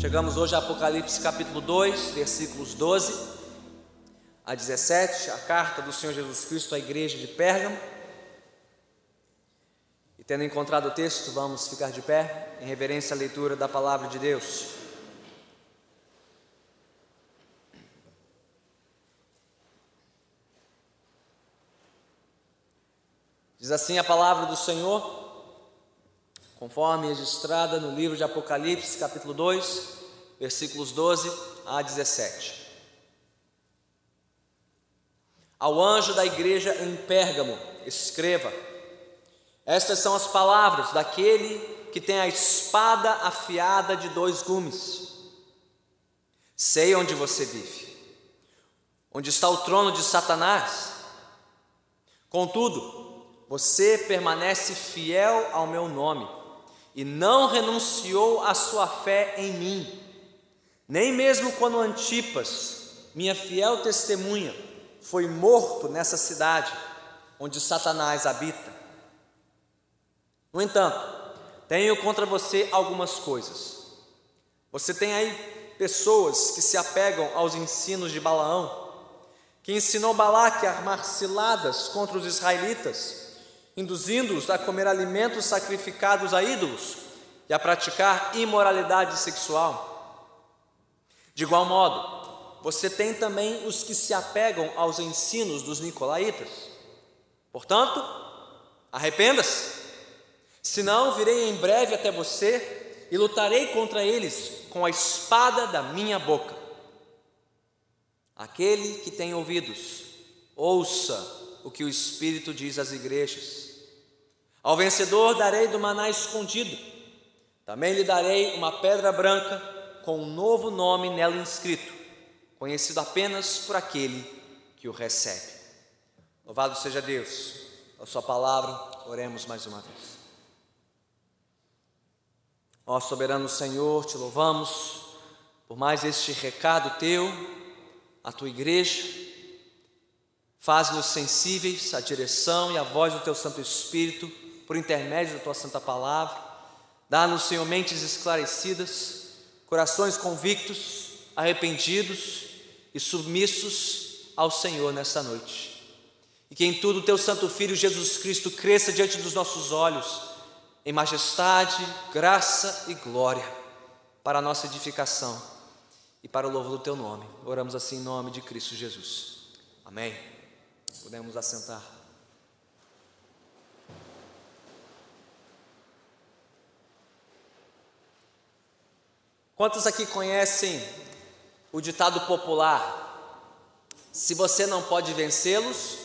Chegamos hoje a Apocalipse capítulo 2, versículos 12 a 17, a carta do Senhor Jesus Cristo à igreja de Pérgamo. E tendo encontrado o texto, vamos ficar de pé em reverência à leitura da palavra de Deus. Diz assim a palavra do Senhor: conforme registrada no livro de Apocalipse, capítulo 2, versículos 12 a 17. Ao anjo da igreja em Pérgamo, escreva: Estas são as palavras daquele que tem a espada afiada de dois gumes. Sei onde você vive, onde está o trono de Satanás. Contudo, você permanece fiel ao meu nome e não renunciou à sua fé em mim, nem mesmo quando Antipas, minha fiel testemunha, foi morto nessa cidade onde Satanás habita. No entanto, tenho contra você algumas coisas. Você tem aí pessoas que se apegam aos ensinos de Balaão, que ensinou Balaque a armar ciladas contra os israelitas induzindo-os a comer alimentos sacrificados a ídolos e a praticar imoralidade sexual. De igual modo, você tem também os que se apegam aos ensinos dos nicolaítas. Portanto, arrependa-se, senão virei em breve até você e lutarei contra eles com a espada da minha boca. Aquele que tem ouvidos, ouça o que o Espírito diz às igrejas. Ao vencedor darei do maná escondido, também lhe darei uma pedra branca com um novo nome nela inscrito, conhecido apenas por aquele que o recebe. Louvado seja Deus, a Sua palavra, oremos mais uma vez. Ó soberano Senhor, te louvamos por mais este recado teu, à tua igreja Faz-nos sensíveis à direção e à voz do Teu Santo Espírito, por intermédio da Tua Santa Palavra. Dá-nos, Senhor, mentes esclarecidas, corações convictos, arrependidos e submissos ao Senhor nesta noite. E que em tudo o Teu Santo Filho Jesus Cristo cresça diante dos nossos olhos, em majestade, graça e glória, para a nossa edificação e para o louvor do Teu nome. Oramos assim em nome de Cristo Jesus. Amém. Podemos assentar. Quantos aqui conhecem o ditado popular? Se você não pode vencê-los,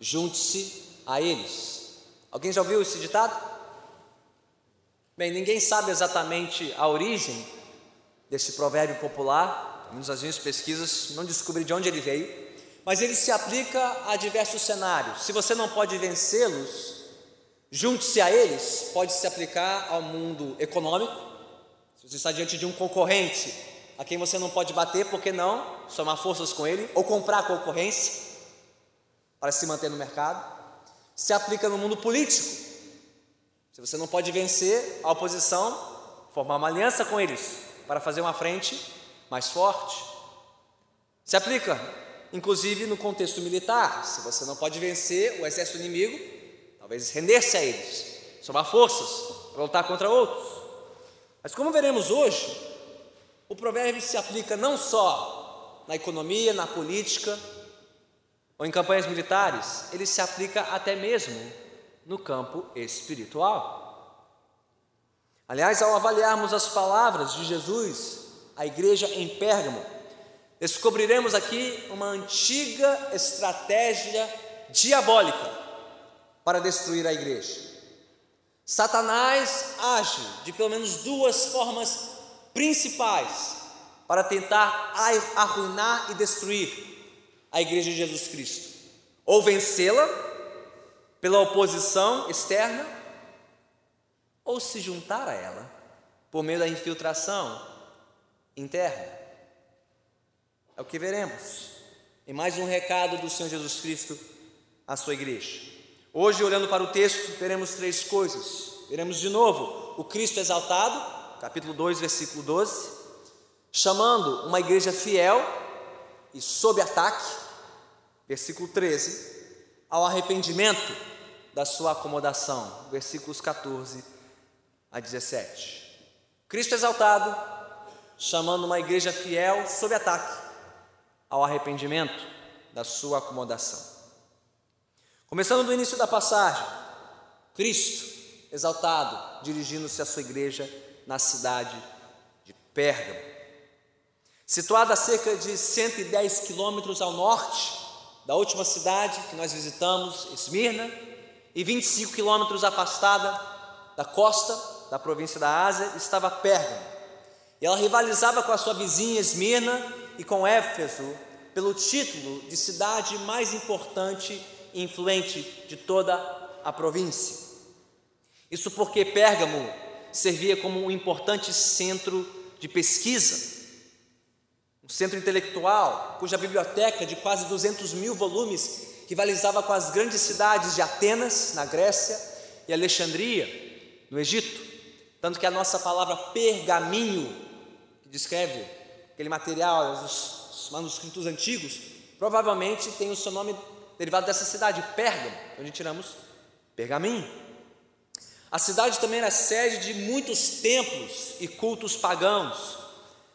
junte-se a eles. Alguém já ouviu esse ditado? Bem, ninguém sabe exatamente a origem desse provérbio popular, menos as minhas pesquisas não descobri de onde ele veio, mas ele se aplica a diversos cenários. Se você não pode vencê-los, junte-se a eles, pode se aplicar ao mundo econômico. Se você está diante de um concorrente a quem você não pode bater, por que não somar forças com ele ou comprar concorrência para se manter no mercado? Se aplica no mundo político. Se você não pode vencer a oposição, formar uma aliança com eles para fazer uma frente mais forte. Se aplica inclusive no contexto militar. Se você não pode vencer o exército inimigo, talvez render-se a eles, somar forças para lutar contra outros. Mas como veremos hoje, o provérbio se aplica não só na economia, na política ou em campanhas militares, ele se aplica até mesmo no campo espiritual. Aliás, ao avaliarmos as palavras de Jesus à igreja em Pérgamo, descobriremos aqui uma antiga estratégia diabólica para destruir a igreja. Satanás age de pelo menos duas formas principais para tentar arruinar e destruir a igreja de Jesus Cristo: ou vencê-la pela oposição externa, ou se juntar a ela por meio da infiltração interna. É o que veremos em mais um recado do Senhor Jesus Cristo à sua igreja. Hoje, olhando para o texto, veremos três coisas. Veremos de novo o Cristo exaltado, capítulo 2, versículo 12. chamando uma igreja fiel e sob ataque, versículo 13, ao arrependimento da sua acomodação, versículos 14 a 17. Cristo exaltado, chamando uma igreja fiel sob ataque ao arrependimento da sua acomodação. Começando do início da passagem, Cristo exaltado, dirigindo-se à sua igreja na cidade de Pérgamo. Situada a cerca de 110 quilômetros ao norte da última cidade que nós visitamos, Esmirna, e 25 quilômetros afastada da costa da província da Ásia, estava Pérgamo. E ela rivalizava com a sua vizinha Esmirna e com Éfeso pelo título de cidade mais importante influente de toda a província. Isso porque Pérgamo servia como um importante centro de pesquisa, um centro intelectual, cuja biblioteca de quase 200 mil volumes rivalizava com as grandes cidades de Atenas, na Grécia, e Alexandria, no Egito. Tanto que a nossa palavra pergaminho, que descreve aquele material, os manuscritos antigos, provavelmente tem o seu nome derivado dessa cidade, Pérgamo, onde tiramos pergaminho. A cidade também era sede de muitos templos e cultos pagãos,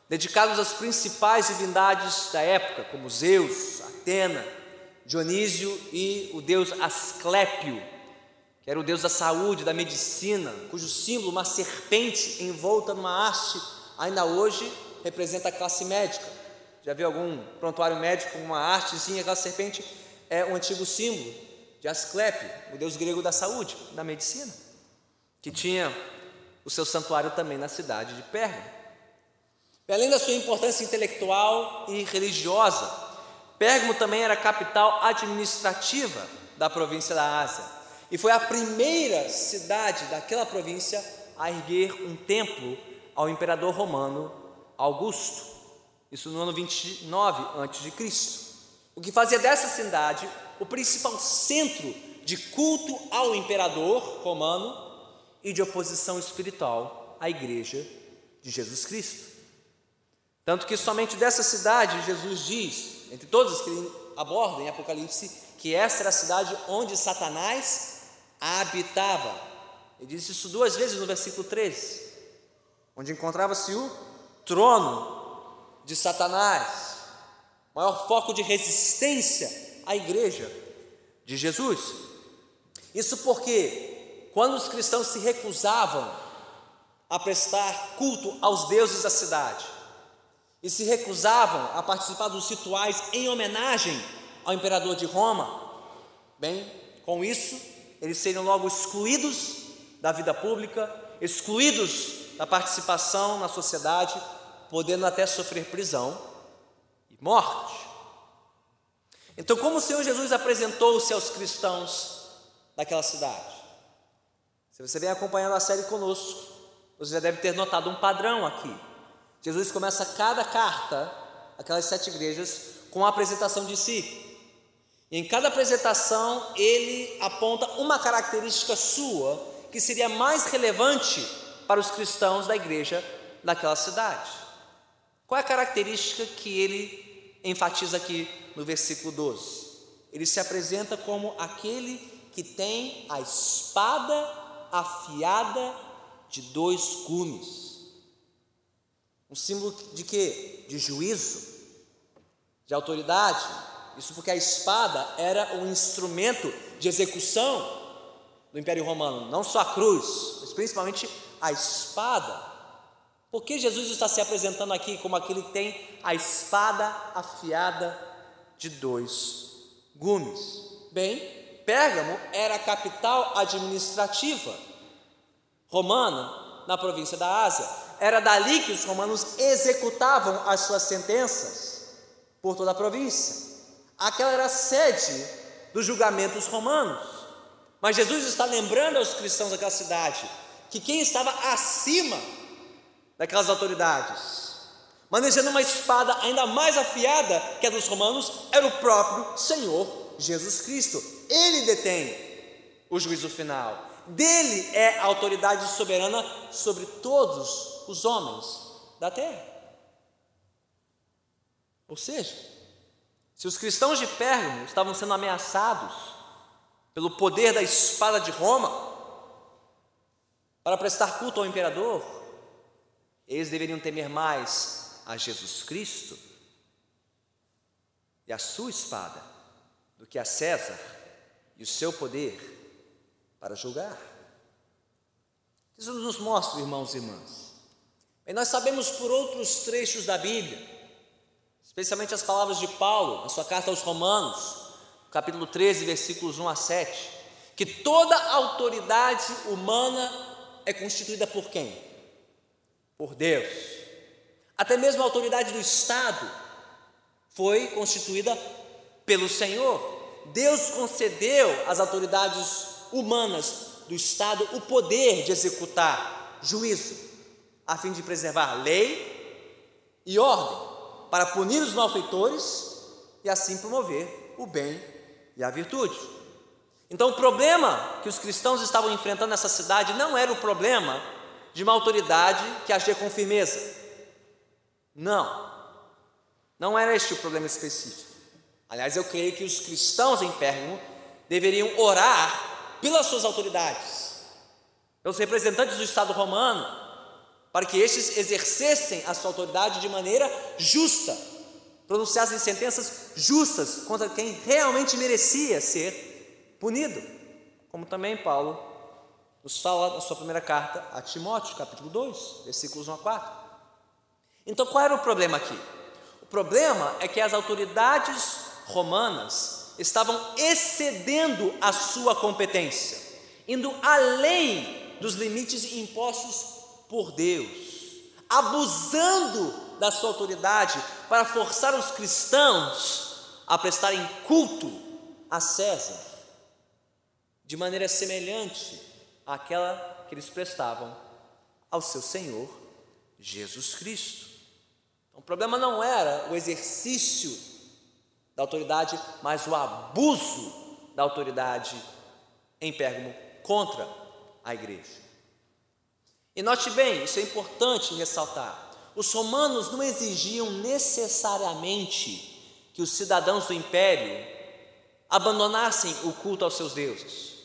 dedicados às principais divindades da época, como Zeus, Atena, Dionísio e o deus Asclépio, que era o deus da saúde, da medicina, cujo símbolo, uma serpente envolta numa haste, ainda hoje representa a classe médica. Já viu algum prontuário médico com uma hastezinha, aquela serpente é um antigo símbolo de Asclépio, o deus grego da saúde, da medicina que tinha o seu santuário também na cidade de Pérgamo. Além da sua importância intelectual e religiosa, Pérgamo também era capital administrativa da província da Ásia e foi a primeira cidade daquela província a erguer um templo ao imperador romano Augusto, isso no ano 29 a.C. O que fazia dessa cidade o principal centro de culto ao imperador romano e de oposição espiritual à igreja de Jesus Cristo. Tanto que somente dessa cidade Jesus diz, entre todas que ele aborda em Apocalipse, que essa era a cidade onde Satanás habitava. Ele disse isso duas vezes no versículo 13, onde encontrava-se o trono de Satanás, maior foco de resistência à igreja de Jesus. Isso porque quando os cristãos se recusavam a prestar culto aos deuses da cidade e se recusavam a participar dos rituais em homenagem ao imperador de Roma, bem, com isso, eles seriam logo excluídos da vida pública, excluídos da participação na sociedade, podendo até sofrer prisão morte. Então, como o Senhor Jesus apresentou-se aos cristãos daquela cidade? Se você vem acompanhando a série conosco, você já deve ter notado um padrão aqui. Jesus começa cada carta, aquelas sete igrejas, com a apresentação de si. E em cada apresentação ele aponta uma característica sua que seria mais relevante para os cristãos da igreja daquela cidade. Qual é a característica que ele enfatiza aqui no versículo 12? Ele se apresenta como aquele que tem a espada afiada de dois gumes. Um símbolo de quê? De juízo, de autoridade. Isso porque a espada era um instrumento de execução do Império Romano, não só a cruz, mas principalmente a espada. Por que Jesus está se apresentando aqui como aquele que tem a espada afiada de dois gumes? Bem, Pérgamo era a capital administrativa romana na província da Ásia. Era dali que os romanos executavam as suas sentenças por toda a província. Aquela era a sede dos julgamentos romanos. Mas Jesus está lembrando aos cristãos daquela cidade que quem estava acima daquelas autoridades, manejando uma espada ainda mais afiada que a dos romanos, era o próprio Senhor Jesus Cristo. Ele detém o juízo final. Dele é a autoridade soberana sobre todos os homens da terra. Ou seja, se os cristãos de Pérgamo estavam sendo ameaçados pelo poder da espada de Roma para prestar culto ao imperador, eles deveriam temer mais a Jesus Cristo e a sua espada do que a César e o seu poder para julgar. Isso nos mostra, irmãos e irmãs. E nós sabemos por outros trechos da Bíblia especialmente as palavras de Paulo, na sua carta aos Romanos, capítulo 13, versículos 1 a 7, que toda autoridade humana é constituída por quem? Por Deus. Até mesmo a autoridade do Estado foi constituída pelo Senhor. Deus concedeu às autoridades humanas do Estado o poder de executar juízo, a fim de preservar lei e ordem para punir os malfeitores e assim promover o bem e a virtude. Então, o problema que os cristãos estavam enfrentando nessa cidade não era o problema de uma autoridade que agia com firmeza. Não, não era este o problema específico. Aliás, eu creio que os cristãos em Pérgamo deveriam orar pelas suas autoridades, pelos representantes do Estado romano, para que estes exercessem a sua autoridade de maneira justa, pronunciassem sentenças justas contra quem realmente merecia ser punido, como também Paulo nos fala na sua primeira carta a Timóteo, capítulo 2, versículos 1 a 4. Então, qual era o problema aqui? O problema é que as autoridades romanas estavam excedendo a sua competência, indo além dos limites impostos por Deus, abusando da sua autoridade para forçar os cristãos a prestarem culto a César, de maneira semelhante àquela que eles prestavam ao seu Senhor Jesus Cristo. O problema não era o exercício da autoridade, mas o abuso da autoridade em Pérgamo contra a igreja. E note bem, isso é importante ressaltar. Os romanos não exigiam necessariamente que os cidadãos do império abandonassem o culto aos seus deuses.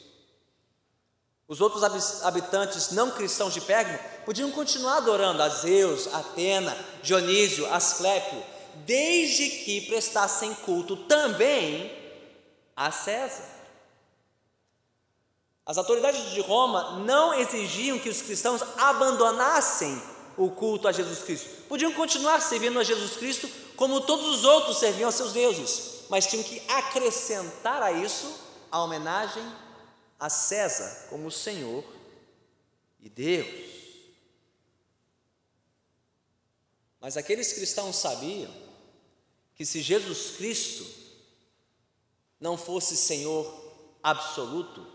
Os outros habitantes não cristãos de Pérgamo podiam continuar adorando a Zeus, Atena, Dionísio, Asclépio, desde que prestassem culto também a César. As autoridades de Roma não exigiam que os cristãos abandonassem o culto a Jesus Cristo. Podiam continuar servindo a Jesus Cristo como todos os outros serviam aos seus deuses, mas tinham que acrescentar a isso a homenagem a César como Senhor e Deus. Mas aqueles cristãos sabiam que se Jesus Cristo não fosse Senhor absoluto,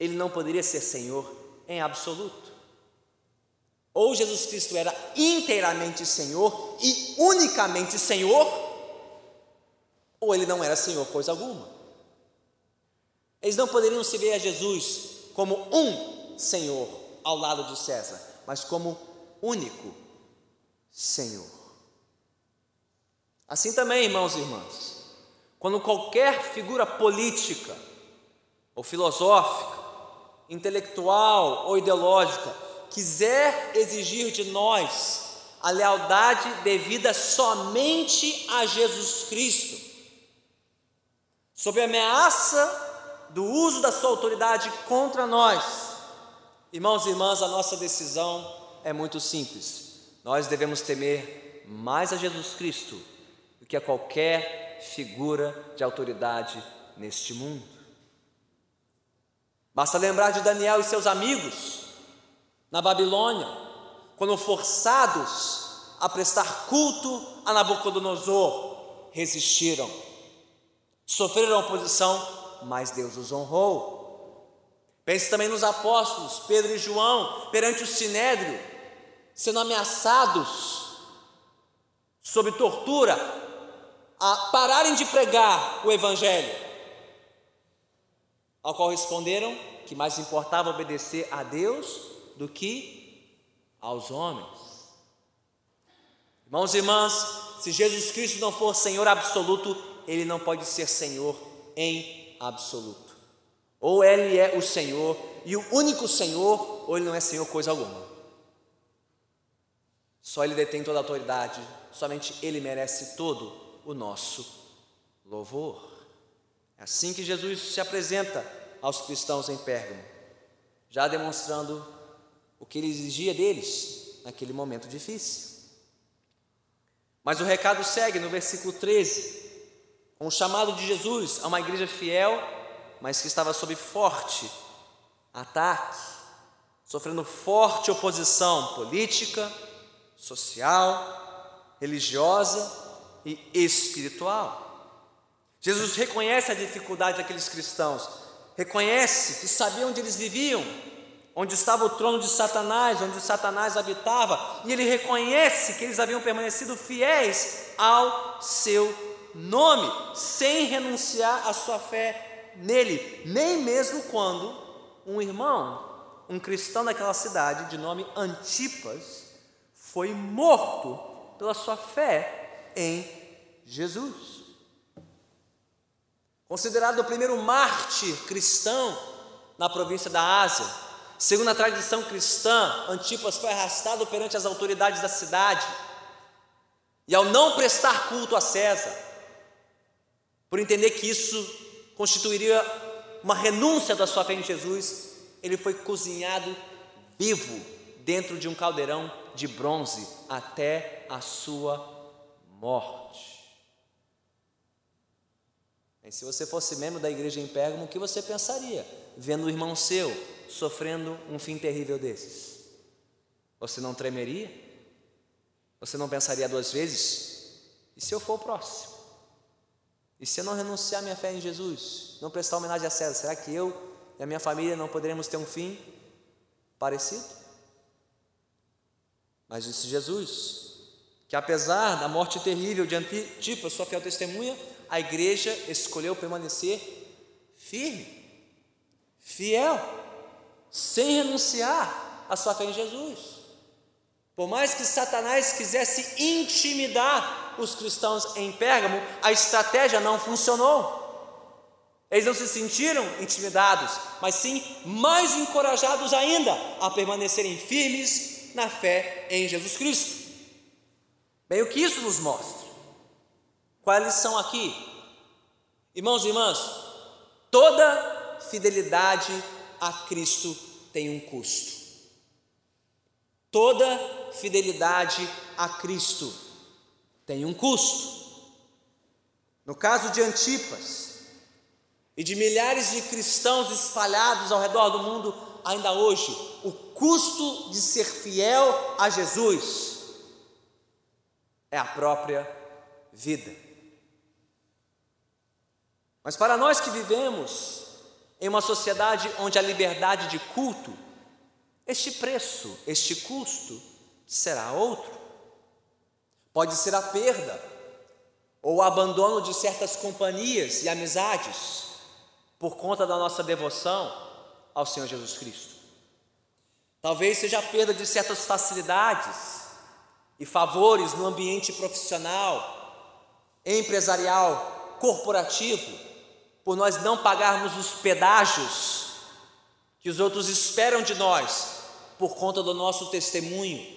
ele não poderia ser Senhor em absoluto. Ou Jesus Cristo era inteiramente Senhor e unicamente Senhor, ou ele não era Senhor coisa alguma. Eles não poderiam se ver a Jesus como um Senhor ao lado de César, mas como único Senhor. Assim também, irmãos e irmãs, quando qualquer figura política ou filosófica intelectual ou ideológica quiser exigir de nós a lealdade devida somente a Jesus Cristo, sob ameaça do uso da sua autoridade contra nós, irmãos e irmãs, a nossa decisão é muito simples. Nós devemos temer mais a Jesus Cristo do que a qualquer figura de autoridade neste mundo. Basta lembrar de Daniel e seus amigos na Babilônia, quando forçados a prestar culto a Nabucodonosor, resistiram, sofreram oposição, mas Deus os honrou. Pense também nos apóstolos, Pedro e João, perante o sinédrio, sendo ameaçados, sob tortura, a pararem de pregar o Evangelho ao qual responderam que mais importava obedecer a Deus do que aos homens. Irmãos e irmãs, se Jesus Cristo não for Senhor absoluto, ele não pode ser Senhor em absoluto. Ou ele é o Senhor e o único Senhor, ou ele não é Senhor coisa alguma. Só ele detém toda a autoridade, somente ele merece todo o nosso louvor. É assim que Jesus se apresenta aos cristãos em Pérgamo, já demonstrando o que ele exigia deles naquele momento difícil. Mas o recado segue no versículo 13, com o chamado de Jesus a uma igreja fiel, mas que estava sob forte ataque, sofrendo forte oposição política, social, religiosa e espiritual. Jesus reconhece a dificuldade daqueles cristãos, reconhece que sabia onde eles viviam, onde estava o trono de Satanás, onde Satanás habitava, e ele reconhece que eles haviam permanecido fiéis ao seu nome, sem renunciar à sua fé nele, nem mesmo quando um irmão, um cristão daquela cidade, de nome Antipas, foi morto pela sua fé em Jesus. Considerado o primeiro mártir cristão na província da Ásia, segundo a tradição cristã, Antipas foi arrastado perante as autoridades da cidade e, ao não prestar culto a César, por entender que isso constituiria uma renúncia da sua fé em Jesus, ele foi cozinhado vivo dentro de um caldeirão de bronze até a sua morte. E se você fosse membro da igreja em Pérgamo, o que você pensaria vendo o irmão seu sofrendo um fim terrível desses? Você não tremeria? Você não pensaria duas vezes? E se eu for o próximo? E se eu não renunciar minha fé em Jesus, não prestar homenagem a César, será que eu e a minha família não poderemos ter um fim parecido? Mas disse Jesus que apesar da morte terrível de Antipas, sua fiel testemunha, a igreja escolheu permanecer firme, fiel, sem renunciar à sua fé em Jesus. Por mais que Satanás quisesse intimidar os cristãos em Pérgamo, a estratégia não funcionou. Eles não se sentiram intimidados, mas sim mais encorajados ainda a permanecerem firmes na fé em Jesus Cristo. Bem, o que isso nos mostra? Qual é a lição aqui? Irmãos e irmãs, toda fidelidade a Cristo tem um custo. Toda fidelidade a Cristo tem um custo. No caso de Antipas e de milhares de cristãos espalhados ao redor do mundo, ainda hoje, o custo de ser fiel a Jesus é a própria vida. Mas para nós que vivemos em uma sociedade onde a liberdade de culto, este preço, este custo será outro. Pode ser a perda ou o abandono de certas companhias e amizades por conta da nossa devoção ao Senhor Jesus Cristo. Talvez seja a perda de certas facilidades e favores no ambiente profissional, empresarial, corporativo por nós não pagarmos os pedágios que os outros esperam de nós, por conta do nosso testemunho,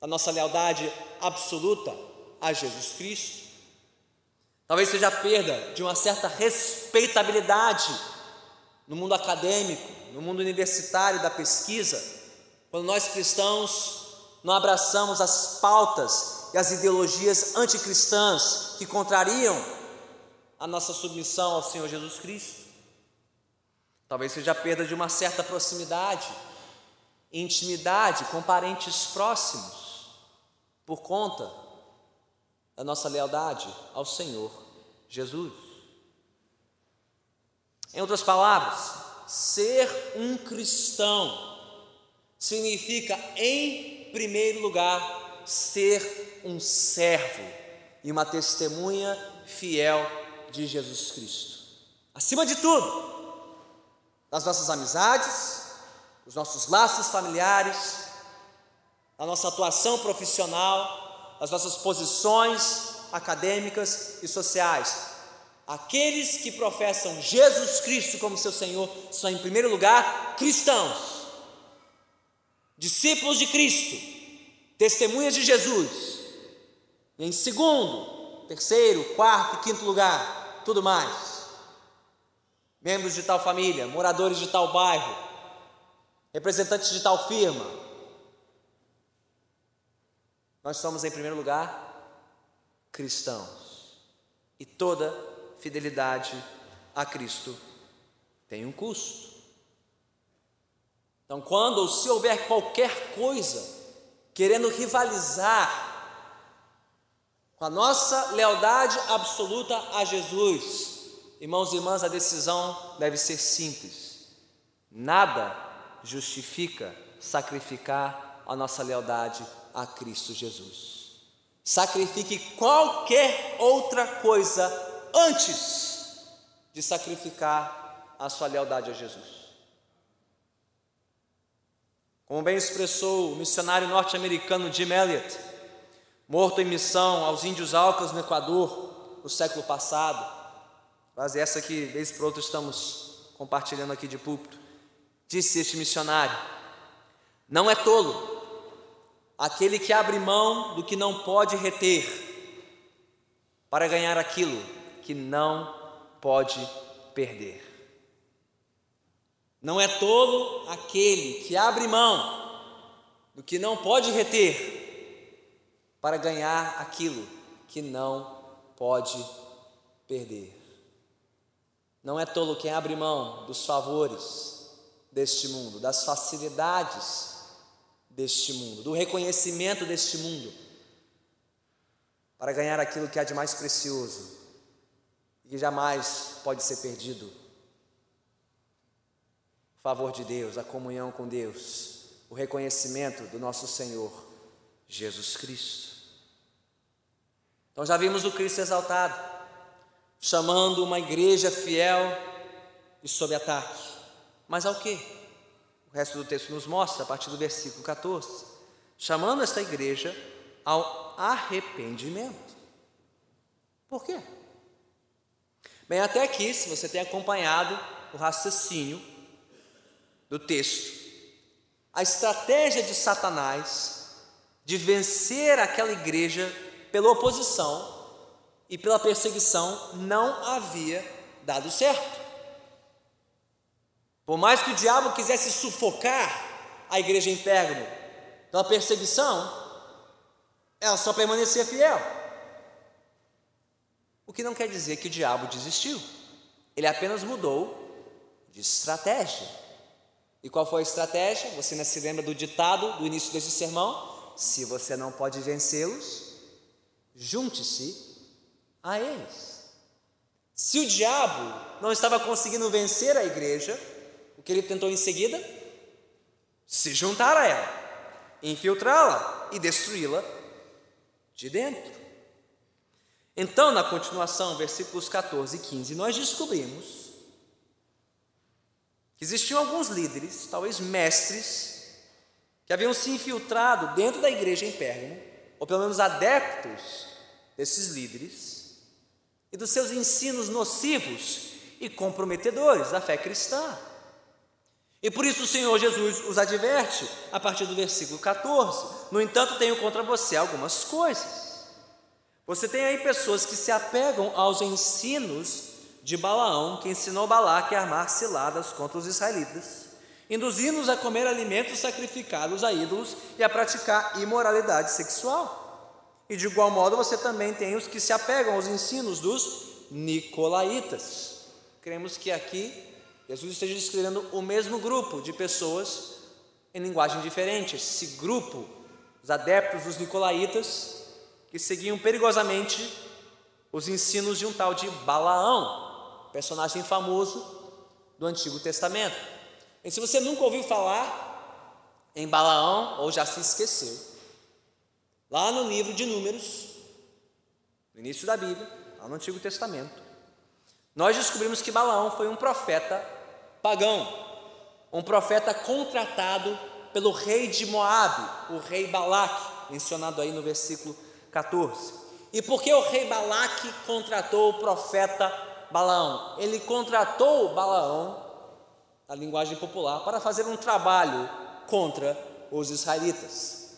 da nossa lealdade absoluta a Jesus Cristo. Talvez seja a perda de uma certa respeitabilidade no mundo acadêmico, no mundo universitário da pesquisa, quando nós cristãos não abraçamos as pautas e as ideologias anticristãs que contrariam a nossa submissão ao Senhor Jesus Cristo. Talvez seja a perda de uma certa proximidade, intimidade com parentes próximos, por conta da nossa lealdade ao Senhor Jesus. Em outras palavras, ser um cristão significa, em primeiro lugar, ser um servo e uma testemunha fiel de Jesus Cristo. Acima de tudo, nas nossas amizades, os nossos laços familiares, na nossa atuação profissional, das nossas posições acadêmicas e sociais. Aqueles que professam Jesus Cristo como seu Senhor são, em primeiro lugar, cristãos, discípulos de Cristo, testemunhas de Jesus. E em segundo, terceiro, quarto e quinto lugar, tudo mais. Membros de tal família, moradores de tal bairro, representantes de tal firma. Nós somos, em primeiro lugar, cristãos. E toda fidelidade a Cristo tem um custo. Então, quando ou se houver qualquer coisa querendo rivalizar com a nossa lealdade absoluta a Jesus, irmãos e irmãs, a decisão deve ser simples. Nada justifica sacrificar a nossa lealdade a Cristo Jesus. Sacrifique qualquer outra coisa antes de sacrificar a sua lealdade a Jesus. Como bem expressou o missionário norte-americano Jim Elliot, morto em missão aos índios Alcas no Equador no século passado, quase essa que vez por outra estamos compartilhando aqui de púlpito, disse este missionário: Não é tolo aquele que abre mão do que não pode reter para ganhar aquilo que não pode perder. Não é tolo aquele que abre mão do que não pode reter para ganhar aquilo que não pode perder. Não é tolo quem abre mão dos favores deste mundo, das facilidades deste mundo, do reconhecimento deste mundo, para ganhar aquilo que há de mais precioso e que jamais pode ser perdido. O favor de Deus, a comunhão com Deus, o reconhecimento do nosso Senhor Jesus Cristo. Então já vimos o Cristo exaltado, chamando uma igreja fiel e sob ataque. Mas ao que? O resto do texto nos mostra, a partir do versículo 14, chamando esta igreja ao arrependimento. Por quê? Bem, até aqui, se você tem acompanhado o raciocínio do texto, a estratégia de Satanás de vencer aquela igreja pela oposição e pela perseguição não havia dado certo. Por mais que o diabo quisesse sufocar a igreja em Pérgamo pela perseguição, ela só permanecia fiel. O que não quer dizer que o diabo desistiu, ele apenas mudou de estratégia. E qual foi a estratégia? Você ainda se lembra do ditado do início desse sermão? Se você não pode vencê-los, junte-se a eles. Se o diabo não estava conseguindo vencer a igreja, o que ele tentou em seguida? Se juntar a ela, infiltrá-la e destruí-la de dentro. Então, na continuação, versículos 14 e 15, nós descobrimos que existiam alguns líderes, talvez mestres, que haviam se infiltrado dentro da igreja em Pérgamo, ou pelo menos adeptos desses líderes, e dos seus ensinos nocivos e comprometedores da fé cristã. E por isso o Senhor Jesus os adverte a partir do versículo 14: No entanto, tenho contra você algumas coisas. Você tem aí pessoas que se apegam aos ensinos de Balaão, que ensinou Balaque a armar ciladas contra os israelitas, induzindo-os a comer alimentos sacrificados a ídolos e a praticar imoralidade sexual. E de igual modo você também tem os que se apegam aos ensinos dos nicolaítas. Cremos que aqui Jesus esteja descrevendo o mesmo grupo de pessoas em linguagem diferente, esse grupo, os adeptos dos nicolaítas, que seguiam perigosamente os ensinos de um tal de Balaão, personagem famoso do Antigo Testamento. E se você nunca ouviu falar em Balaão, ou já se esqueceu, lá no livro de Números, no início da Bíblia, lá no Antigo Testamento, nós descobrimos que Balaão foi um profeta pagão, um profeta contratado pelo rei de Moabe, o rei Balaque, mencionado aí no versículo 14. E por que o rei Balaque contratou o profeta Balaão? Ele contratou Balaão, a linguagem popular, para fazer um trabalho contra os israelitas,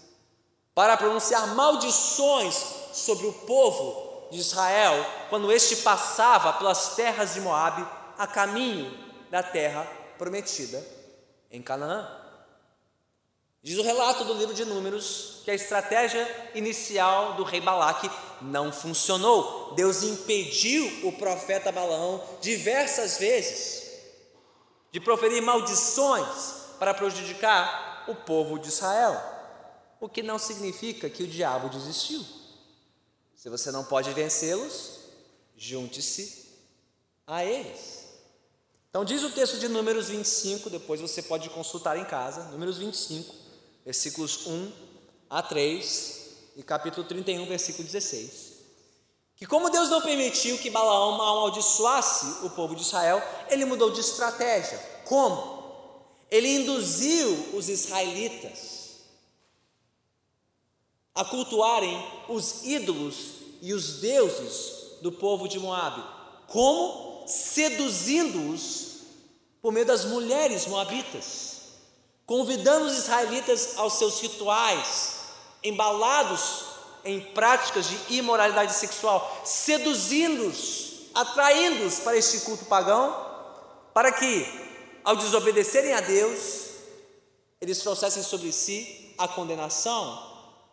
para pronunciar maldições sobre o povo de Israel quando este passava pelas terras de Moabe a caminho da terra prometida em Canaã. Diz o relato do livro de Números que a estratégia inicial do rei Balaque não funcionou. Deus impediu o profeta Balaão diversas vezes de proferir maldições para prejudicar o povo de Israel, o que não significa que o diabo desistiu. Se você não pode vencê-los, junte-se a eles. Então, diz o texto de Números 25, depois você pode consultar em casa, Números 25 versículos 1 a 3 e capítulo 31, versículo 16. Que como Deus não permitiu que Balaão amaldiçoasse o povo de Israel, ele mudou de estratégia. Como? Ele induziu os israelitas a cultuarem os ídolos e os deuses do povo de Moabe. Como? Seduzindo-os por meio das mulheres moabitas convidando os israelitas aos seus rituais, embalados em práticas de imoralidade sexual, seduzindo-os, atraindo-os para este culto pagão, para que, ao desobedecerem a Deus, eles trouxessem sobre si a condenação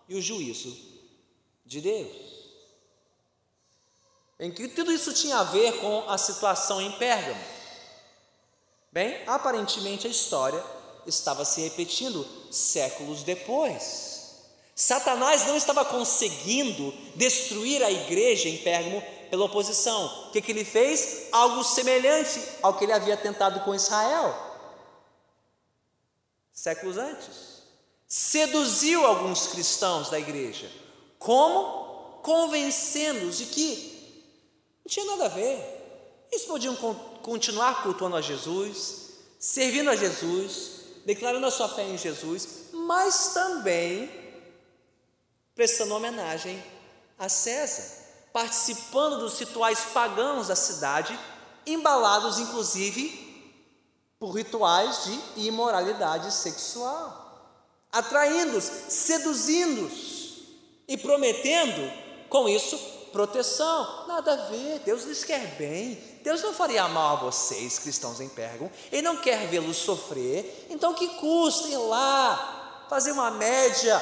e o juízo de Deus. Em que tudo isso tinha a ver com a situação em Pérgamo. Bem, aparentemente a história estava se repetindo séculos depois. Satanás não estava conseguindo destruir a igreja em Pérgamo pela oposição. O que, que ele fez? Algo semelhante ao que ele havia tentado com Israel, séculos antes. Seduziu alguns cristãos da igreja. Como? Convencendo-os de que não tinha nada a ver. Eles podiam continuar cultuando a Jesus, servindo a Jesus, declarando a sua fé em Jesus, mas também prestando homenagem a César, participando dos rituais pagãos da cidade, embalados inclusive por rituais de imoralidade sexual, atraindo-os, seduzindo-os e prometendo com isso proteção. Nada a ver, Deus lhes quer bem, Deus não faria mal a vocês, cristãos em Pérgamo, Ele não quer vê-los sofrer, então que custa ir lá, fazer uma média,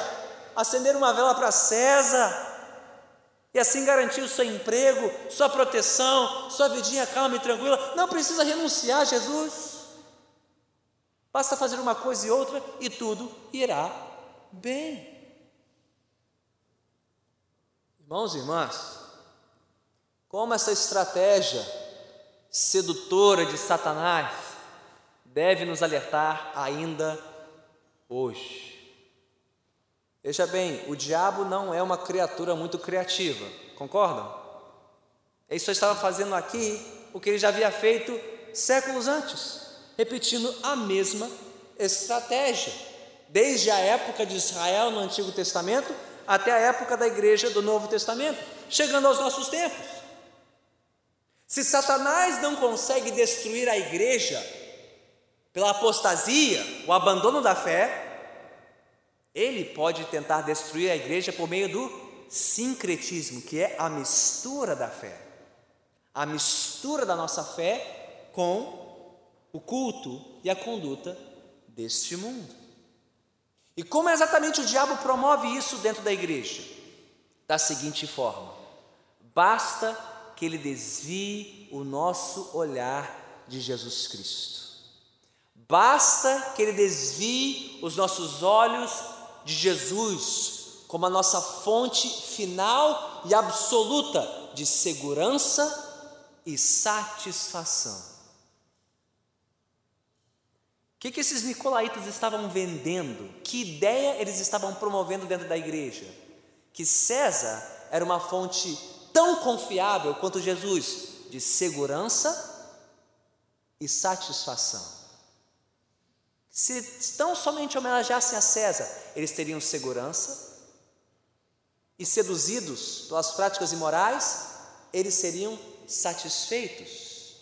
acender uma vela para César, e assim garantir o seu emprego, sua proteção, sua vidinha calma e tranquila, não precisa renunciar a Jesus, basta fazer uma coisa e outra e tudo irá bem. Irmãos e irmãs, como essa estratégia sedutora de Satanás deve nos alertar ainda hoje. Veja bem, o diabo não é uma criatura muito criativa, concordam? Ele só estava fazendo aqui o que ele já havia feito séculos antes, repetindo a mesma estratégia, desde a época de Israel no Antigo Testamento até a época da igreja do Novo Testamento, chegando aos nossos tempos. Se Satanás não consegue destruir a igreja pela apostasia, o abandono da fé, ele pode tentar destruir a igreja por meio do sincretismo, que é a mistura da fé. A mistura da nossa fé com o culto e a conduta deste mundo. E como exatamente o diabo promove isso dentro da igreja? Da seguinte forma: basta que ele desvie o nosso olhar de Jesus Cristo. Basta que ele desvie os nossos olhos de Jesus como a nossa fonte final e absoluta de segurança e satisfação. O que, que esses nicolaítas estavam vendendo? Que ideia eles estavam promovendo dentro da igreja? Que César era uma fonte tão confiável quanto Jesus de segurança e satisfação. Se tão somente homenageassem a César, eles teriam segurança e seduzidos pelas práticas imorais, eles seriam satisfeitos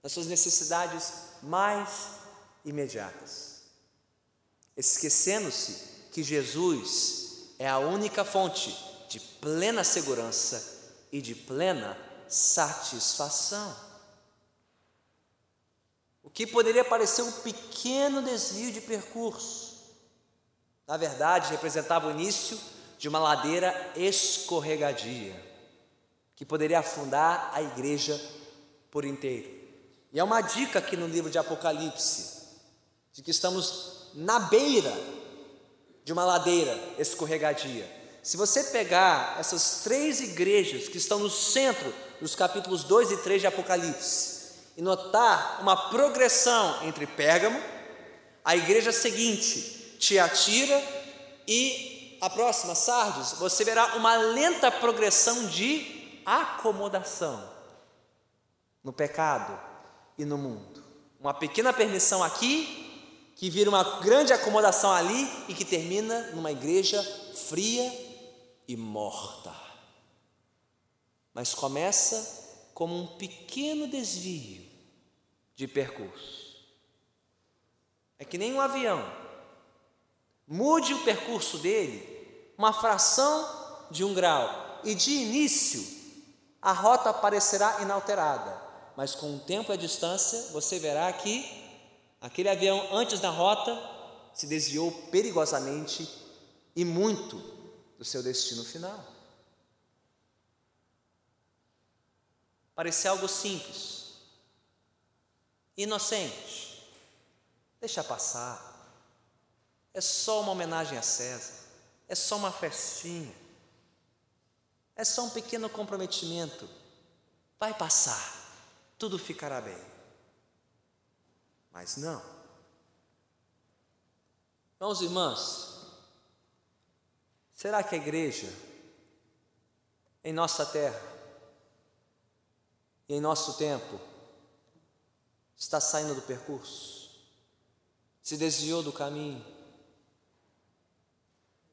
das suas necessidades mais imediatas, esquecendo-se que Jesus é a única fonte de plena segurança e de plena satisfação. O que poderia parecer um pequeno desvio de percurso, na verdade representava o início de uma ladeira escorregadia, que poderia afundar a igreja por inteiro. E é uma dica aqui no livro de Apocalipse, de que estamos na beira de uma ladeira escorregadia. Se você pegar essas três igrejas que estão no centro dos capítulos 2 e 3 de Apocalipse e notar uma progressão entre Pérgamo, a igreja seguinte, Tiatira e a próxima, Sardes, você verá uma lenta progressão de acomodação no pecado e no mundo. Uma pequena permissão aqui, que vira uma grande acomodação ali e que termina numa igreja fria e morta. Mas começa como um pequeno desvio de percurso. É que nem um avião. Mude o percurso dele uma fração de um grau e de início a rota aparecerá inalterada, mas com o tempo e a distância você verá que aquele avião antes da rota se desviou perigosamente e muito do seu destino final. Parecia algo simples, inocente, deixa passar. É só uma homenagem a César, é só uma festinha, é só um pequeno comprometimento. Vai passar, tudo ficará bem. Mas não. Irmãos e irmãs, Será que a igreja, em nossa terra e em nosso tempo, está saindo do percurso? Se desviou do caminho?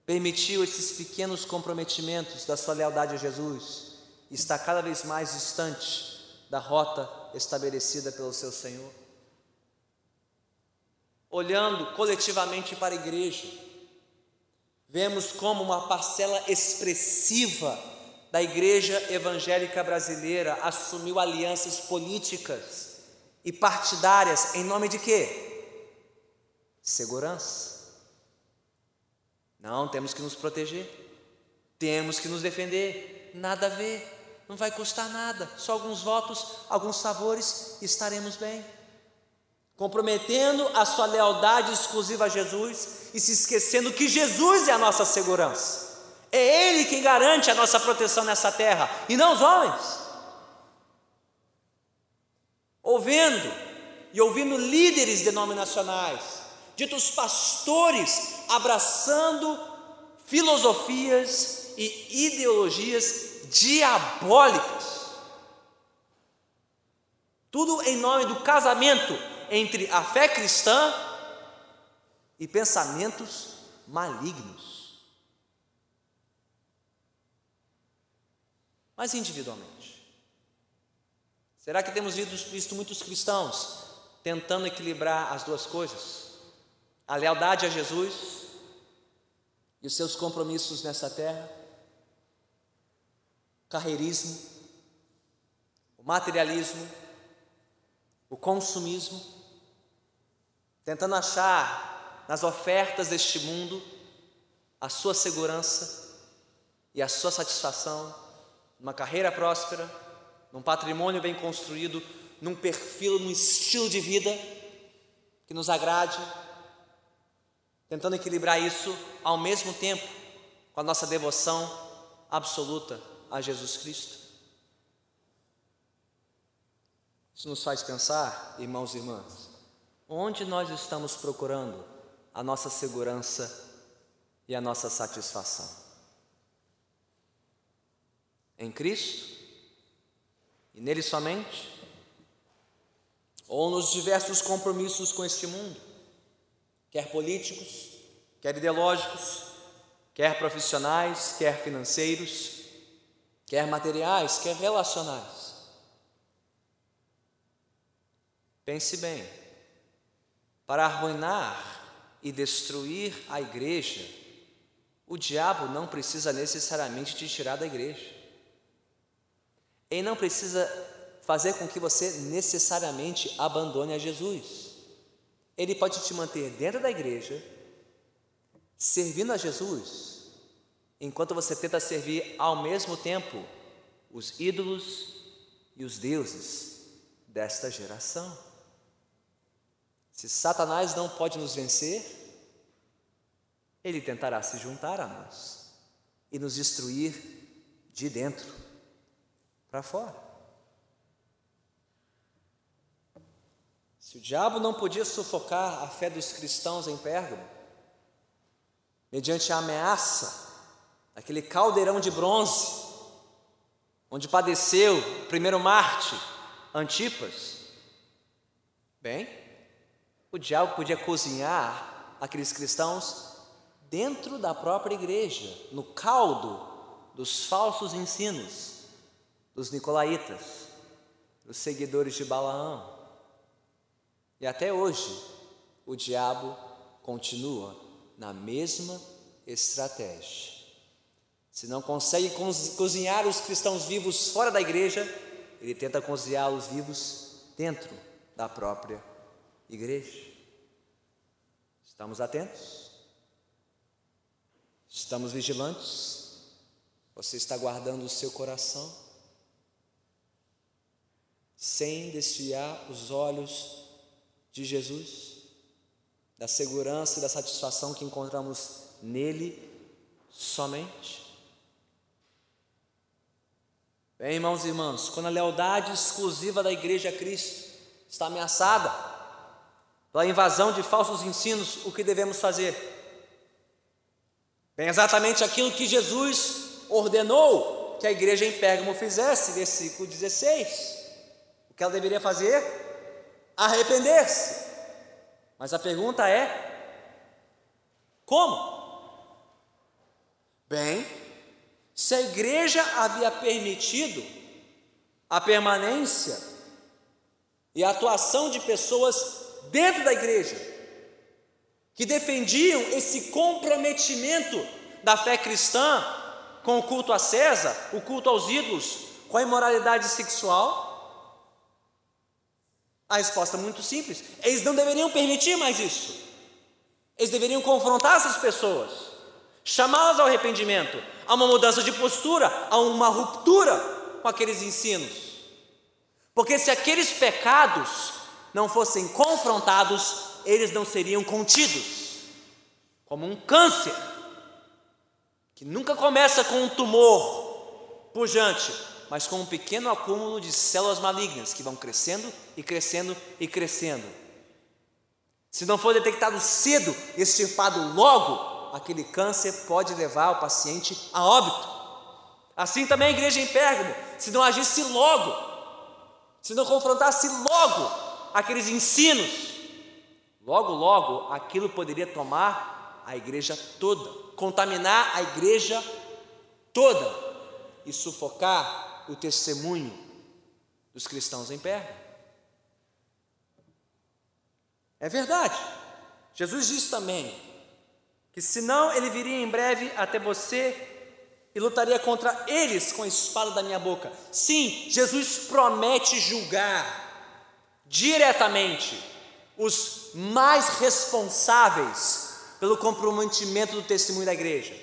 Permitiu esses pequenos comprometimentos da sua lealdade a Jesus está cada vez mais distante da rota estabelecida pelo seu Senhor? Olhando coletivamente para a igreja, vemos como uma parcela expressiva da igreja evangélica brasileira assumiu alianças políticas e partidárias em nome de quê? Segurança. Não, temos que nos proteger, temos que nos defender, nada a ver, não vai custar nada, só alguns votos, alguns favores, estaremos bem comprometendo a sua lealdade exclusiva a Jesus e se esquecendo que Jesus é a nossa segurança. É Ele quem garante a nossa proteção nessa terra e não os homens. Ouvindo e ouvindo líderes denominacionais, ditos pastores, abraçando filosofias e ideologias diabólicas. Tudo em nome do casamento entre a fé cristã e pensamentos malignos. Mas individualmente. Será que temos visto muitos cristãos tentando equilibrar as duas coisas? A lealdade a Jesus e os seus compromissos nessa terra? Carreirismo, o materialismo, o consumismo? Tentando achar nas ofertas deste mundo a sua segurança e a sua satisfação, numa carreira próspera, num patrimônio bem construído, num perfil, num estilo de vida que nos agrade, tentando equilibrar isso ao mesmo tempo com a nossa devoção absoluta a Jesus Cristo. Isso nos faz pensar, irmãos e irmãs, Onde nós estamos procurando a nossa segurança e a nossa satisfação? Em Cristo? E nele somente? Ou nos diversos compromissos com este mundo, quer políticos, quer ideológicos, quer profissionais, quer financeiros, quer materiais, quer relacionais. Pense bem, para arruinar e destruir a igreja, o diabo não precisa necessariamente te tirar da igreja. Ele não precisa fazer com que você necessariamente abandone a Jesus. Ele pode te manter dentro da igreja, servindo a Jesus, enquanto você tenta servir ao mesmo tempo os ídolos e os deuses desta geração. Se Satanás não pode nos vencer, ele tentará se juntar a nós e nos destruir de dentro para fora. Se o diabo não podia sufocar a fé dos cristãos em Pérgamo, mediante a ameaça daquele caldeirão de bronze, onde padeceu o primeiro Marte, Antipas, bem, o diabo podia cozinhar aqueles cristãos dentro da própria igreja, no caldo dos falsos ensinos dos nicolaítas, dos seguidores de Balaão. E até hoje, o diabo continua na mesma estratégia. Se não consegue cozinhar os cristãos vivos fora da igreja, ele tenta cozinhá-los vivos dentro da própria igreja. Estamos atentos? Estamos vigilantes? Você está guardando o seu coração? Sem desviar os olhos de Jesus, da segurança e da satisfação que encontramos nele somente? Bem, irmãos e irmãs, quando a lealdade exclusiva da igreja a Cristo está ameaçada, pela invasão de falsos ensinos, o que devemos fazer? Bem, exatamente aquilo que Jesus ordenou que a igreja em Pérgamo fizesse, versículo 16. O que ela deveria fazer? Arrepender-se. Mas a pergunta é: como? Bem, se a igreja havia permitido a permanência e a atuação de pessoas dentro da igreja, que defendiam esse comprometimento da fé cristã com o culto a César, o culto aos ídolos, com a imoralidade sexual? A resposta é muito simples: eles não deveriam permitir mais isso. Eles deveriam confrontar essas pessoas, chamá-las ao arrependimento, a uma mudança de postura, a uma ruptura com aqueles ensinos. Porque se aqueles pecados não fossem confrontados, eles não seriam contidos, como um câncer, que nunca começa com um tumor pujante, mas com um pequeno acúmulo de células malignas que vão crescendo e crescendo e crescendo. Se não for detectado cedo, extirpado logo, aquele câncer pode levar o paciente a óbito. Assim também a igreja em Pérgamo, se não agisse logo, se não confrontasse logo aqueles ensinos, logo, logo aquilo poderia tomar a igreja toda, contaminar a igreja toda e sufocar o testemunho dos cristãos em pé. É verdade. Jesus disse também que senão ele viria em breve até você e lutaria contra eles com a espada da minha boca. Sim, Jesus promete julgar diretamente os mais responsáveis pelo comprometimento do testemunho da igreja,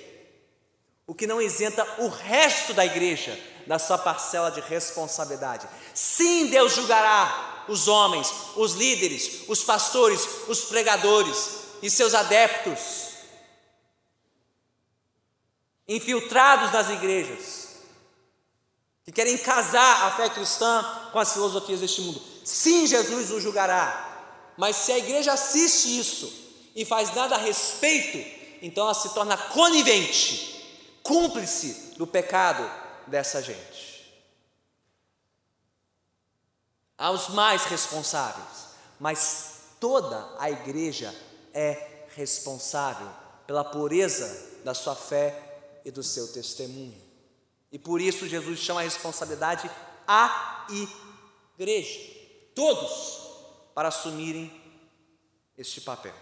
o que não isenta o resto da igreja da sua parcela de responsabilidade. Sim, Deus julgará os homens, os líderes, os pastores, os pregadores e seus adeptos, infiltrados nas igrejas, que querem casar a fé cristã com as filosofias deste mundo. Sim, Jesus o julgará. Mas se a igreja assiste isso e faz nada a respeito, então ela se torna conivente, cúmplice do pecado dessa gente. Há os mais responsáveis, mas toda a igreja é responsável pela pureza da sua fé e do seu testemunho. E por isso Jesus chama a responsabilidade a igreja, todos, para assumirem este papel.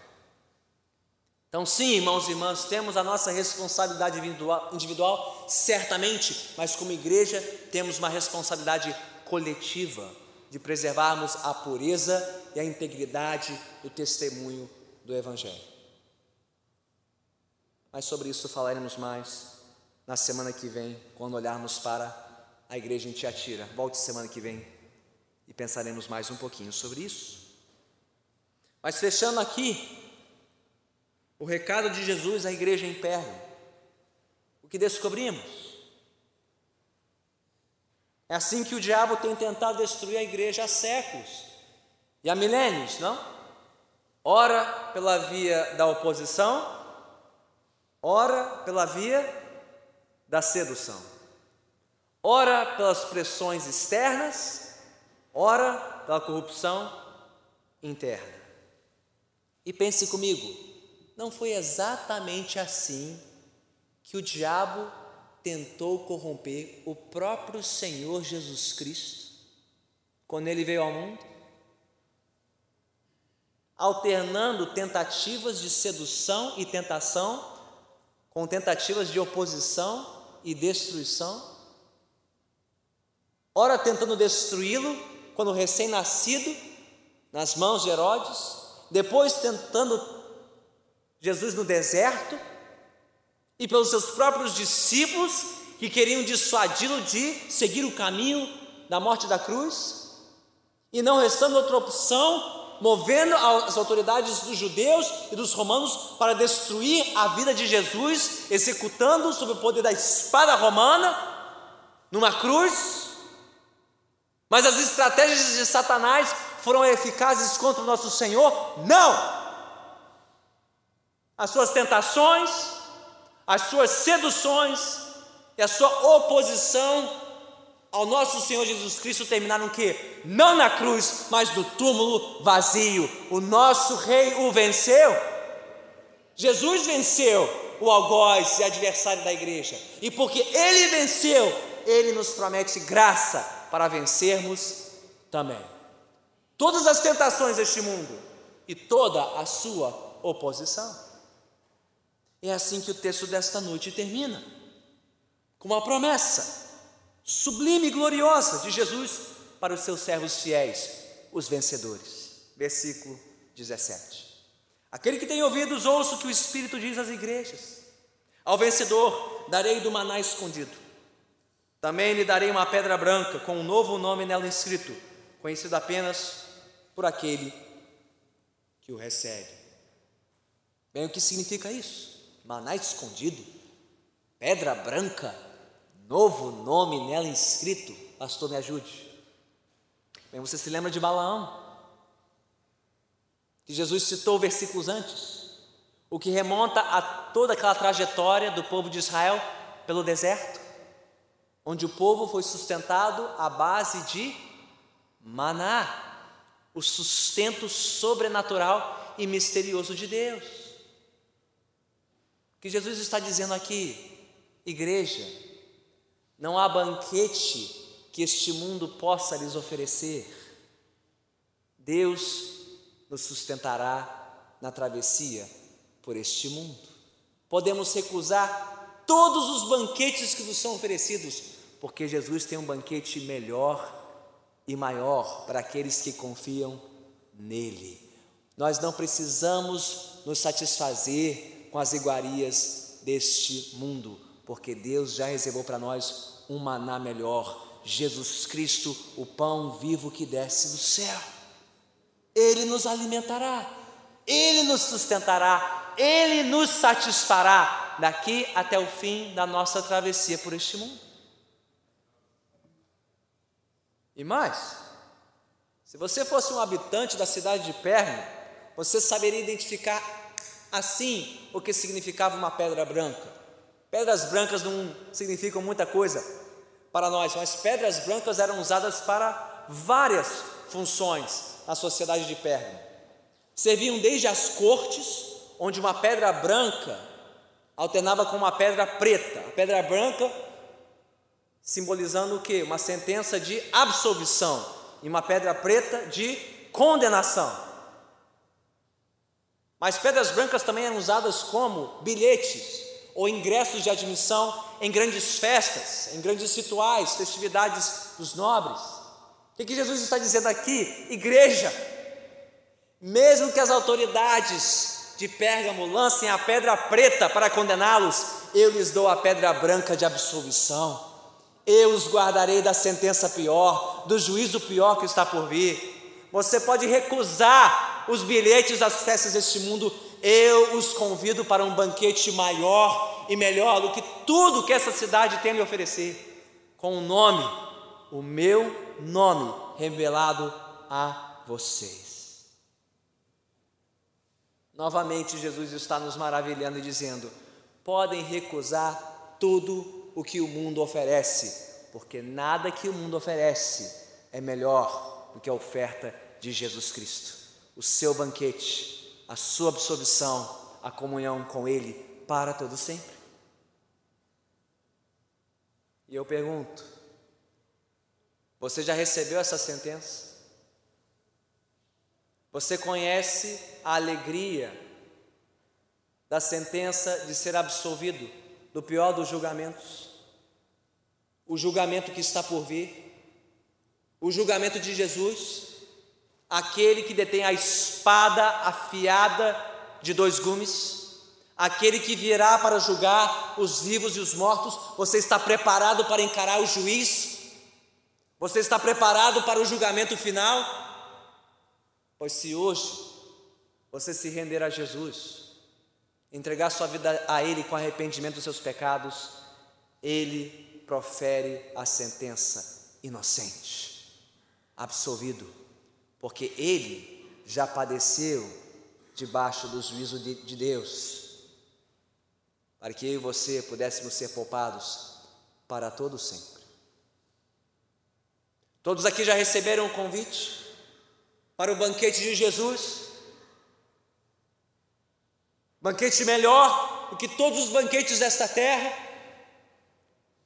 Então, sim, irmãos e irmãs, temos a nossa responsabilidade individual, certamente, mas como igreja temos uma responsabilidade coletiva de preservarmos a pureza e a integridade do testemunho do Evangelho. Mas sobre isso falaremos mais na semana que vem, quando olharmos para a igreja em Tiatira. Volte semana que vem e pensaremos mais um pouquinho sobre isso. Mas fechando aqui, o recado de Jesus à igreja em Pérgamo, o que descobrimos? É assim que o diabo tem tentado destruir a igreja há séculos e há milênios, não? Ora pela via da oposição, ora pela via da sedução, ora pelas pressões externas, ora pela corrupção interna. E pense comigo, não foi exatamente assim que o diabo tentou corromper o próprio Senhor Jesus Cristo quando ele veio ao mundo? Alternando tentativas de sedução e tentação com tentativas de oposição e destruição. Ora tentando destruí-lo quando recém-nascido nas mãos de Herodes, depois tentando Jesus no deserto e pelos seus próprios discípulos que queriam dissuadi-lo de seguir o caminho da morte da cruz, e não restando outra opção, movendo as autoridades dos judeus e dos romanos para destruir a vida de Jesus, executando sob o poder da espada romana numa cruz. Mas as estratégias de Satanás foram eficazes contra o nosso Senhor? Não! as suas tentações, as suas seduções e a sua oposição ao nosso Senhor Jesus Cristo terminaram que não na cruz, mas no túmulo vazio. O nosso rei o venceu. Jesus venceu o algoz e adversário da igreja. E porque ele venceu, ele nos promete graça para vencermos também. Todas as tentações deste mundo e toda a sua oposição. É assim que o texto desta noite termina, com uma promessa sublime e gloriosa de Jesus para os seus servos fiéis, os vencedores. Versículo 17. Aquele que tem ouvidos, ouça o que o Espírito diz às igrejas. Ao vencedor darei do maná escondido. Também lhe darei uma pedra branca com um novo nome nela inscrito, conhecido apenas por aquele que o recebe. Bem, o que significa isso? maná escondido, pedra branca, novo nome nela inscrito. Pastor, me ajude. Bem, você se lembra de Balaão? Que Jesus citou versículos antes, o que remonta a toda aquela trajetória do povo de Israel pelo deserto, onde o povo foi sustentado à base de maná, o sustento sobrenatural e misterioso de Deus que Jesus está dizendo aqui, igreja, não há banquete que este mundo possa lhes oferecer. Deus nos sustentará na travessia por este mundo. Podemos recusar todos os banquetes que nos são oferecidos, porque Jesus tem um banquete melhor e maior para aqueles que confiam nele. Nós não precisamos nos satisfazer com as iguarias deste mundo, porque Deus já reservou para nós um maná melhor, Jesus Cristo, o pão vivo que desce do céu. Ele nos alimentará, Ele nos sustentará, Ele nos satisfará daqui até o fim da nossa travessia por este mundo. E mais, se você fosse um habitante da cidade de Perno, você saberia identificar assim o que significava uma pedra branca. Pedras brancas não significam muita coisa para nós, mas pedras brancas eram usadas para várias funções na sociedade de Pérgamo. Serviam desde as cortes, onde uma pedra branca alternava com uma pedra preta. A pedra branca simbolizando o que? Uma sentença de absolvição e uma pedra preta de condenação. Mas pedras brancas também eram usadas como bilhetes ou ingressos de admissão em grandes festas, em grandes rituais, festividades dos nobres. O que, Jesus está dizendo aqui? Igreja, mesmo que as autoridades de Pérgamo lancem a pedra preta para condená-los, eu lhes dou a pedra branca de absolvição. Eu os guardarei da sentença pior, do juízo pior que está por vir. Você pode recusar os bilhetes das festas deste mundo, eu os convido para um banquete maior e melhor do que tudo que essa cidade tem a me oferecer, com o um nome, o meu nome revelado a vocês. Novamente, Jesus está nos maravilhando e dizendo: podem recusar tudo o que o mundo oferece, porque nada que o mundo oferece é melhor do que a oferta de Jesus Cristo o seu banquete, a sua absolvição, a comunhão com Ele para todo sempre. E eu pergunto: você já recebeu essa sentença? Você conhece a alegria da sentença de ser absolvido do pior dos julgamentos? O julgamento que está por vir? O julgamento de Jesus? aquele que detém a espada afiada de dois gumes, aquele que virá para julgar os vivos e os mortos. Você está preparado para encarar o juiz? Você está preparado para o julgamento final? Pois se hoje você se render a Jesus, entregar sua vida a Ele com arrependimento dos seus pecados, Ele profere a sentença inocente, absolvido porque ele já padeceu debaixo do juízo de, de Deus, para que eu e você pudéssemos ser poupados para todo sempre. Todos aqui já receberam o um convite para o banquete de Jesus? Banquete melhor do que todos os banquetes desta terra?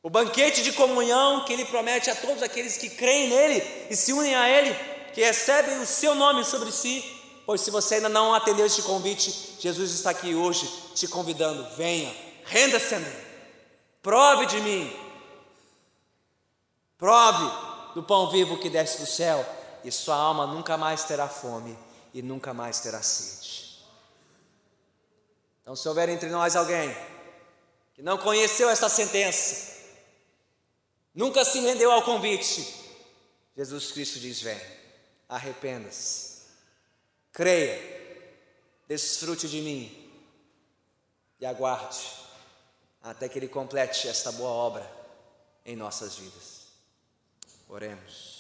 O banquete de comunhão que Ele promete a todos aqueles que creem nele e se unem a Ele que recebem o seu nome sobre si, pois se você ainda não atendeu este convite, Jesus está aqui hoje te convidando: venha, renda-se a mim, prove de mim, prove do pão vivo que desce do céu, e sua alma nunca mais terá fome e nunca mais terá sede. Então, se houver entre nós alguém que não conheceu esta sentença, nunca se rendeu ao convite, Jesus Cristo diz: vem arrependa-se, creia, desfrute de mim e aguarde até que Ele complete esta boa obra em nossas vidas. Oremos.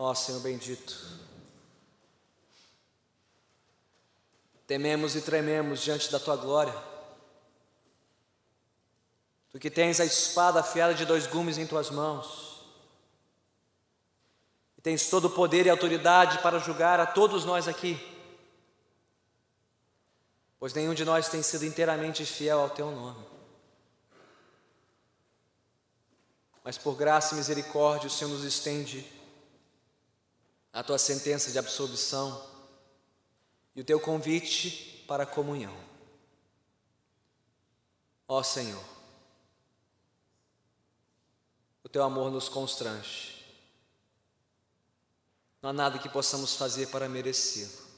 Ó Senhor bendito, tememos e trememos diante da tua glória. Tu que tens a espada afiada de dois gumes em tuas mãos, e tens todo o poder e autoridade para julgar a todos nós aqui, pois nenhum de nós tem sido inteiramente fiel ao teu nome. Mas por graça e misericórdia o Senhor nos estende a tua sentença de absolvição e o teu convite para a comunhão. Ó Senhor, o teu amor nos constrange. Não há nada que possamos fazer para merecê-lo.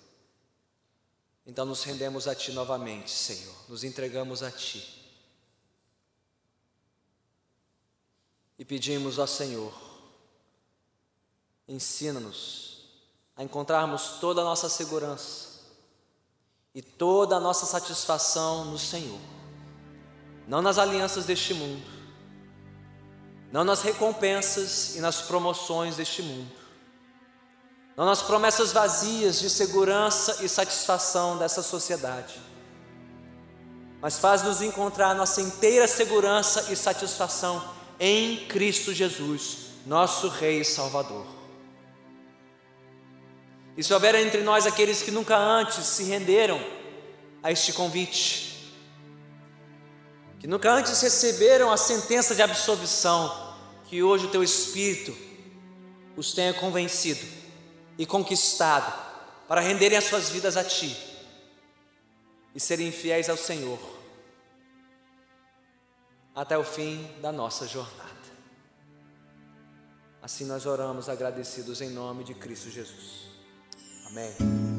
Então nos rendemos a Ti novamente, Senhor, nos entregamos a Ti. E pedimos ao Senhor, ensina-nos a encontrarmos toda a nossa segurança e toda a nossa satisfação no Senhor, não nas alianças deste mundo, não nas recompensas e nas promoções deste mundo, não nas promessas vazias de segurança e satisfação dessa sociedade, mas faz-nos encontrar nossa inteira segurança e satisfação em Cristo Jesus, nosso Rei e Salvador. E se houver entre nós aqueles que nunca antes se renderam a este convite, que nunca antes receberam a sentença de absolvição, que hoje o teu Espírito os tenha convencido e conquistado para renderem as suas vidas a Ti e serem fiéis ao Senhor até o fim da nossa jornada. Assim nós oramos agradecidos em nome de Cristo Jesus. Amém.